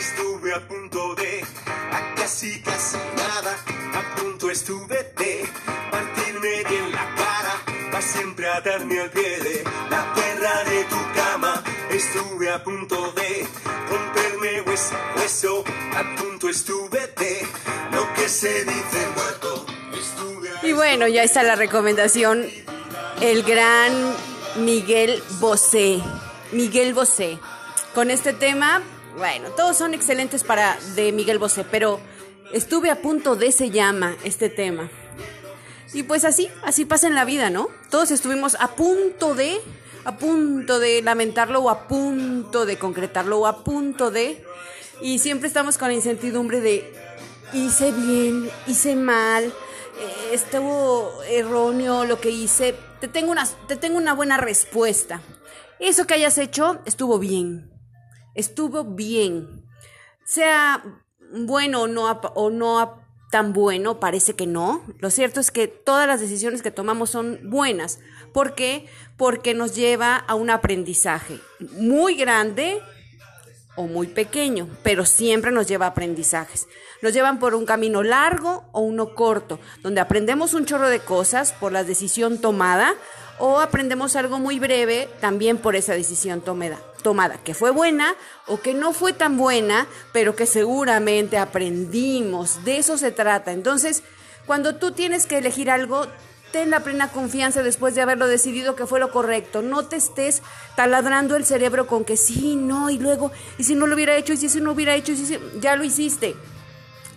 estuve a punto de, a casi casi nada, a punto estuve de partirme bien la cara, para siempre atarme al pie de la tierra de tu cama. Estuve a punto de romperme hueso, hueso, a punto estuve de lo que se dice muerto. Y bueno, ya está la recomendación. El gran Miguel Bosé. Miguel Bosé. Con este tema, bueno, todos son excelentes para de Miguel Bosé, pero estuve a punto de se llama este tema. Y pues así, así pasa en la vida, ¿no? Todos estuvimos a punto de, a punto de lamentarlo o a punto de concretarlo o a punto de... Y siempre estamos con la incertidumbre de, hice bien, hice mal, eh, estuvo erróneo lo que hice. Te tengo, una, te tengo una buena respuesta. Eso que hayas hecho estuvo bien. Estuvo bien. Sea bueno o no, o no tan bueno, parece que no. Lo cierto es que todas las decisiones que tomamos son buenas. ¿Por qué? Porque nos lleva a un aprendizaje muy grande o muy pequeño, pero siempre nos lleva a aprendizajes. Nos llevan por un camino largo o uno corto, donde aprendemos un chorro de cosas por la decisión tomada o aprendemos algo muy breve también por esa decisión tomada, tomada, que fue buena o que no fue tan buena, pero que seguramente aprendimos. De eso se trata. Entonces, cuando tú tienes que elegir algo, ten la plena confianza después de haberlo decidido que fue lo correcto. No te estés taladrando el cerebro con que sí, no, y luego, y si no lo hubiera hecho, y si eso no hubiera hecho, y si ya lo hiciste.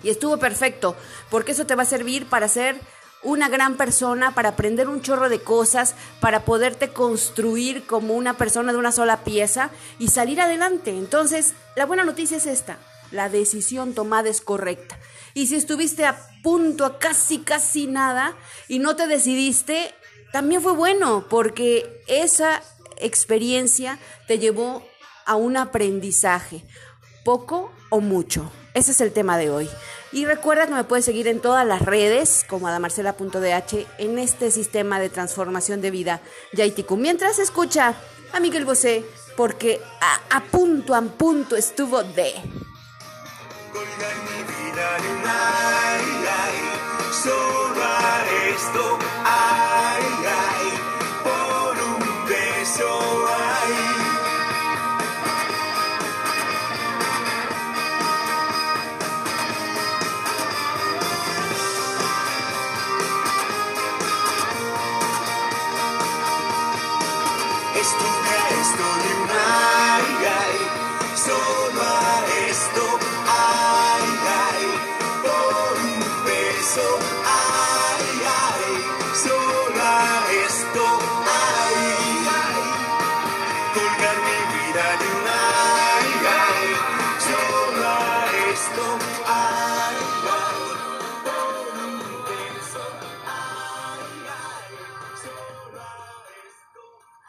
Y estuvo perfecto, porque eso te va a servir para ser una gran persona, para aprender un chorro de cosas, para poderte construir como una persona de una sola pieza y salir adelante. Entonces, la buena noticia es esta, la decisión tomada es correcta. Y si estuviste a punto, a casi, casi nada, y no te decidiste, también fue bueno, porque esa experiencia te llevó a un aprendizaje, poco o mucho. Ese es el tema de hoy. Y recuerda que me puedes seguir en todas las redes como adamarcela.dh en este sistema de transformación de vida Yaitiku. Mientras escucha a Miguel Bosé, porque a, a punto, a punto estuvo de... solo a esto, ay, ay, por un beso,